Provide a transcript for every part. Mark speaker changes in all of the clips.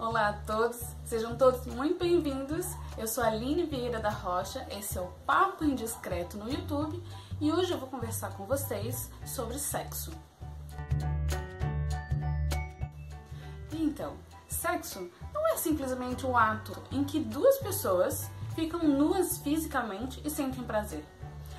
Speaker 1: Olá a todos, sejam todos muito bem-vindos. Eu sou a Aline Vieira da Rocha, esse é o Papo Indiscreto no YouTube e hoje eu vou conversar com vocês sobre sexo. Então, sexo não é simplesmente o ato em que duas pessoas ficam nuas fisicamente e sentem prazer.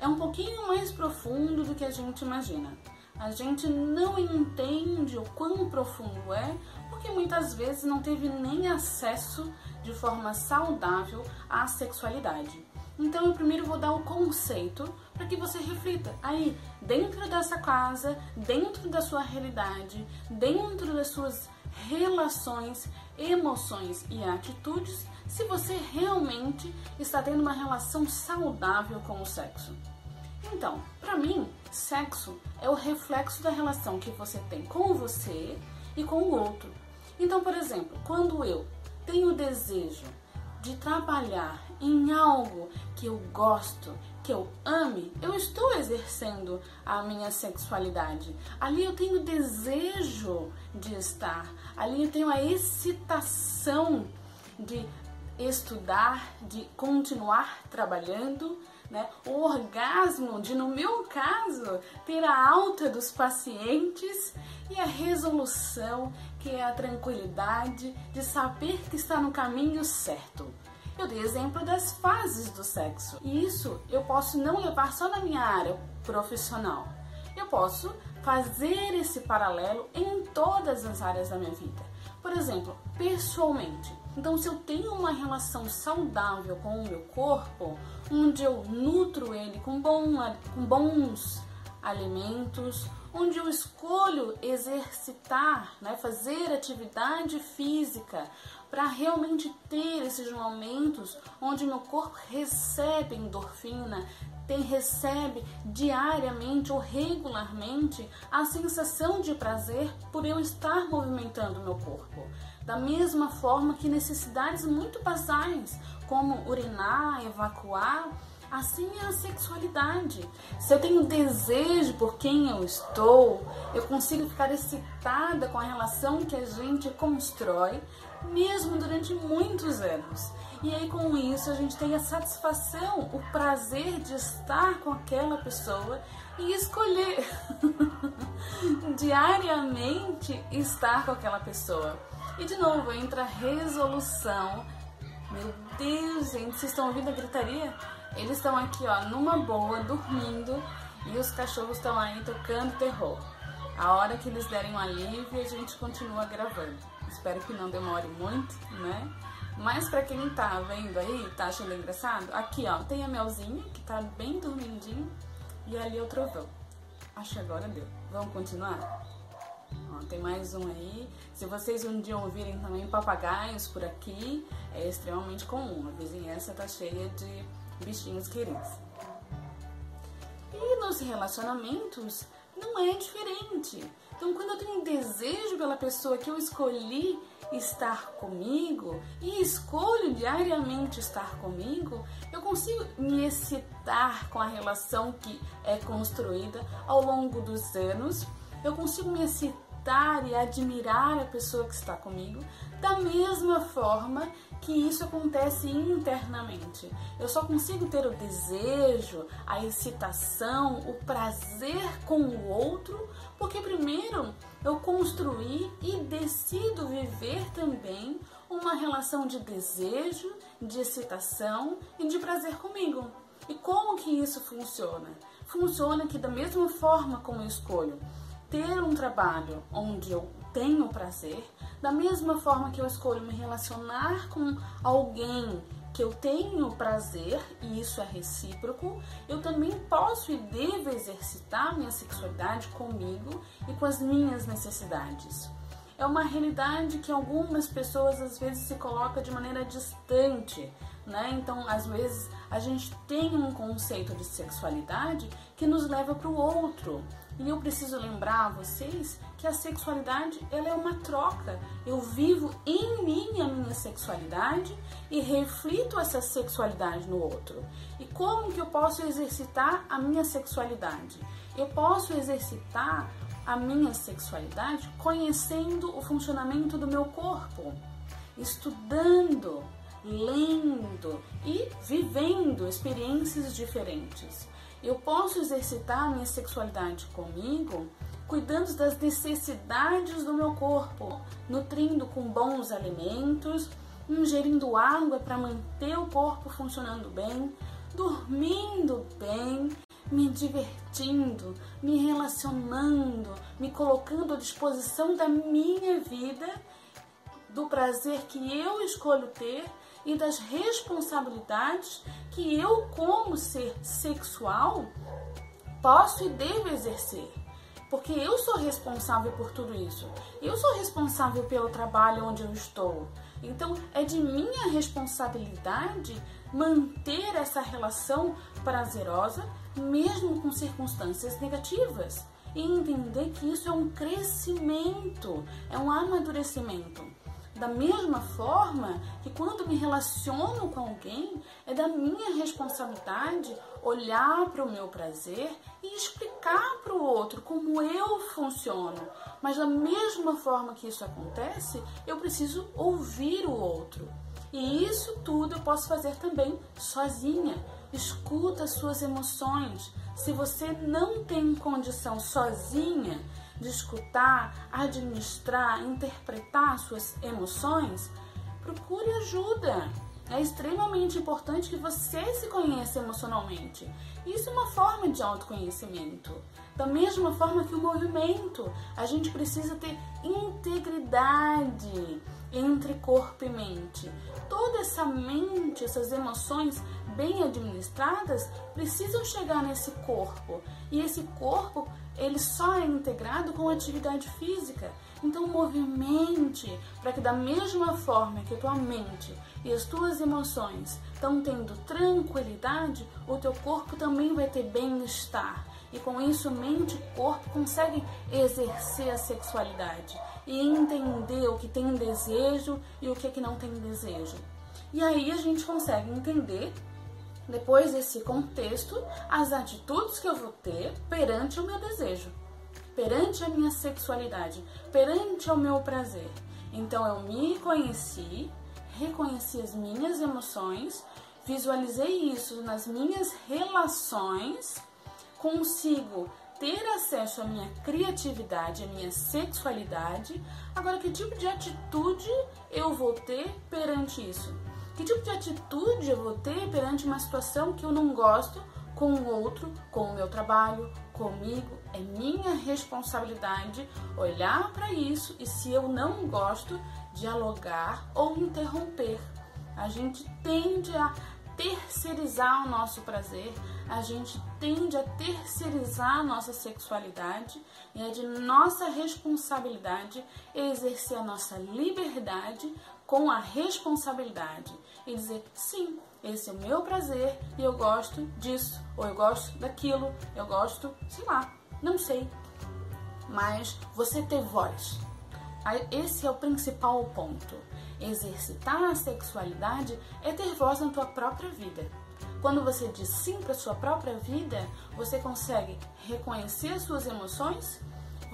Speaker 1: É um pouquinho mais profundo do que a gente imagina. A gente não entende o quão profundo é porque muitas vezes não teve nem acesso de forma saudável à sexualidade. Então eu primeiro vou dar o conceito para que você reflita. Aí, dentro dessa casa, dentro da sua realidade, dentro das suas relações, emoções e atitudes, se você realmente está tendo uma relação saudável com o sexo. Então, para mim, sexo é o reflexo da relação que você tem com você e com o outro. Então, por exemplo, quando eu tenho o desejo de trabalhar em algo que eu gosto, que eu ame, eu estou exercendo a minha sexualidade. Ali eu tenho desejo de estar, ali eu tenho a excitação de estudar, de continuar trabalhando né? O orgasmo de, no meu caso, ter a alta dos pacientes e a resolução, que é a tranquilidade de saber que está no caminho certo. Eu dei exemplo das fases do sexo. E isso eu posso não levar só na minha área profissional. Eu posso fazer esse paralelo em todas as áreas da minha vida. Por exemplo, pessoalmente, então, se eu tenho uma relação saudável com o meu corpo, onde eu nutro ele com, bom, com bons alimentos, onde eu escolho exercitar, né, fazer atividade física para realmente ter esses momentos onde meu corpo recebe endorfina, tem recebe diariamente ou regularmente a sensação de prazer por eu estar movimentando meu corpo. Da mesma forma que necessidades muito basais, como urinar, evacuar, assim é a sexualidade. Se eu tenho desejo por quem eu estou, eu consigo ficar excitada com a relação que a gente constrói, mesmo durante muitos anos. E aí com isso a gente tem a satisfação, o prazer de estar com aquela pessoa e escolher diariamente estar com aquela pessoa. E de novo entra a resolução. Meu Deus, gente, vocês estão ouvindo a gritaria? Eles estão aqui, ó, numa boa, dormindo, e os cachorros estão aí tocando terror. A hora que eles derem um alívio, a gente continua gravando. Espero que não demore muito, né? Mas pra quem tá vendo aí, tá achando engraçado, aqui ó, tem a Melzinha, que tá bem dormindinho, e ali é o trovão. Acho que agora deu. Vamos continuar? Tem mais um aí. Se vocês um dia ouvirem também papagaios por aqui, é extremamente comum. A vizinhança tá cheia de bichinhos queridos. E nos relacionamentos não é diferente. Então, quando eu tenho um desejo pela pessoa que eu escolhi estar comigo e escolho diariamente estar comigo, eu consigo me excitar com a relação que é construída ao longo dos anos. Eu consigo me excitar e admirar a pessoa que está comigo, da mesma forma que isso acontece internamente. Eu só consigo ter o desejo, a excitação, o prazer com o outro, porque primeiro eu construí e decido viver também uma relação de desejo, de excitação e de prazer comigo. E como que isso funciona? Funciona que da mesma forma como eu escolho ter um trabalho onde eu tenho prazer, da mesma forma que eu escolho me relacionar com alguém que eu tenho prazer e isso é recíproco, eu também posso e devo exercitar minha sexualidade comigo e com as minhas necessidades. É uma realidade que algumas pessoas às vezes se colocam de maneira distante, né? Então, às vezes a gente tem um conceito de sexualidade que nos leva para o outro. E eu preciso lembrar a vocês que a sexualidade ela é uma troca. Eu vivo em mim a minha sexualidade e reflito essa sexualidade no outro. E como que eu posso exercitar a minha sexualidade? Eu posso exercitar a minha sexualidade conhecendo o funcionamento do meu corpo. estudando, lendo e vivendo experiências diferentes. Eu posso exercitar minha sexualidade comigo cuidando das necessidades do meu corpo, nutrindo com bons alimentos, ingerindo água para manter o corpo funcionando bem, dormindo bem, me divertindo, me relacionando, me colocando à disposição da minha vida, do prazer que eu escolho ter e das responsabilidades que eu, como ser sexual, posso e devo exercer. Porque eu sou responsável por tudo isso. Eu sou responsável pelo trabalho onde eu estou. Então é de minha responsabilidade manter essa relação prazerosa, mesmo com circunstâncias negativas. E entender que isso é um crescimento, é um amadurecimento. Da mesma forma que quando me relaciono com alguém, é da minha responsabilidade olhar para o meu prazer e explicar para o outro como eu funciono. Mas da mesma forma que isso acontece, eu preciso ouvir o outro. E isso tudo eu posso fazer também sozinha. Escuta as suas emoções. Se você não tem condição sozinha de escutar, administrar, interpretar suas emoções, procure ajuda. É extremamente importante que você se conheça emocionalmente. Isso é uma forma de autoconhecimento. Da mesma forma que o movimento, a gente precisa ter integridade entre corpo e mente. Toda essa mente, essas emoções bem administradas precisam chegar nesse corpo. E esse corpo, ele só é integrado com atividade física. Então movimente para que da mesma forma que tua mente e as tuas emoções estão tendo tranquilidade, o teu corpo também vai ter bem-estar. E com isso, mente e corpo conseguem exercer a sexualidade e entender o que tem desejo e o que, é que não tem desejo. E aí a gente consegue entender, depois desse contexto, as atitudes que eu vou ter perante o meu desejo, perante a minha sexualidade, perante o meu prazer. Então eu me conheci, reconheci as minhas emoções, visualizei isso nas minhas relações, consigo ter acesso à minha criatividade, à minha sexualidade. Agora, que tipo de atitude eu vou ter perante isso? Que tipo de atitude eu vou ter perante uma situação que eu não gosto com o outro, com o meu trabalho, comigo? É minha responsabilidade olhar para isso e, se eu não gosto, dialogar ou interromper. A gente tende a terceirizar o nosso prazer, a gente tende a terceirizar a nossa sexualidade e é de nossa responsabilidade exercer a nossa liberdade com a responsabilidade e dizer sim, esse é o meu prazer e eu gosto disso, ou eu gosto daquilo, eu gosto, sei lá, não sei. Mas você ter voz. Esse é o principal ponto. Exercitar a sexualidade é ter voz na tua própria vida. Quando você diz sim para sua própria vida, você consegue reconhecer as suas emoções,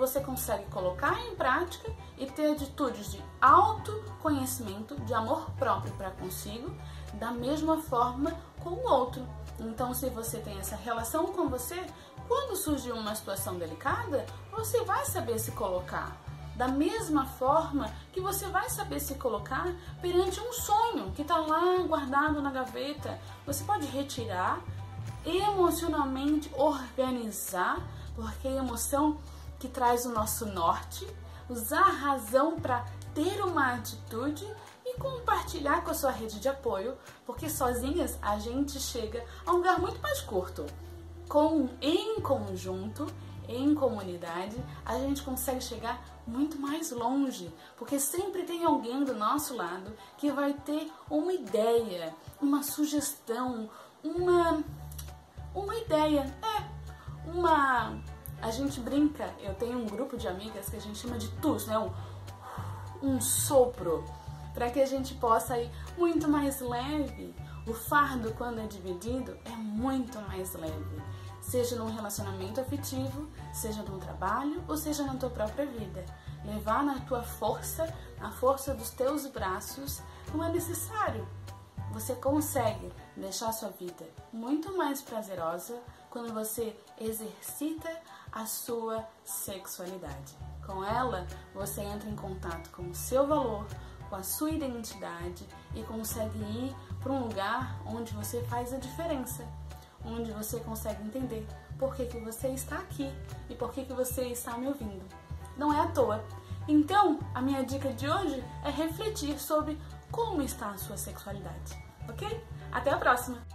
Speaker 1: você consegue colocar em prática e ter atitudes de autoconhecimento, de amor próprio para consigo, da mesma forma com o outro. Então, se você tem essa relação com você, quando surgir uma situação delicada, você vai saber se colocar da mesma forma que você vai saber se colocar perante um sonho que está lá guardado na gaveta. Você pode retirar, emocionalmente organizar, porque a emoção que traz o nosso norte, usar a razão para ter uma atitude e compartilhar com a sua rede de apoio, porque sozinhas a gente chega a um lugar muito mais curto. Com em conjunto em comunidade, a gente consegue chegar muito mais longe, porque sempre tem alguém do nosso lado que vai ter uma ideia, uma sugestão, uma uma ideia, é, uma a gente brinca, eu tenho um grupo de amigas que a gente chama de tus, né? Um, um sopro, para que a gente possa ir muito mais leve. O fardo, quando é dividido, é muito mais leve seja num relacionamento afetivo, seja num trabalho ou seja na tua própria vida. levar na tua força, na força dos teus braços, não é necessário. Você consegue deixar sua vida muito mais prazerosa quando você exercita a sua sexualidade. Com ela, você entra em contato com o seu valor, com a sua identidade e consegue ir para um lugar onde você faz a diferença, onde você consegue entender por que, que você está aqui e por que, que você está me ouvindo. Não é à toa. Então, a minha dica de hoje é refletir sobre como está a sua sexualidade, ok? Até a próxima!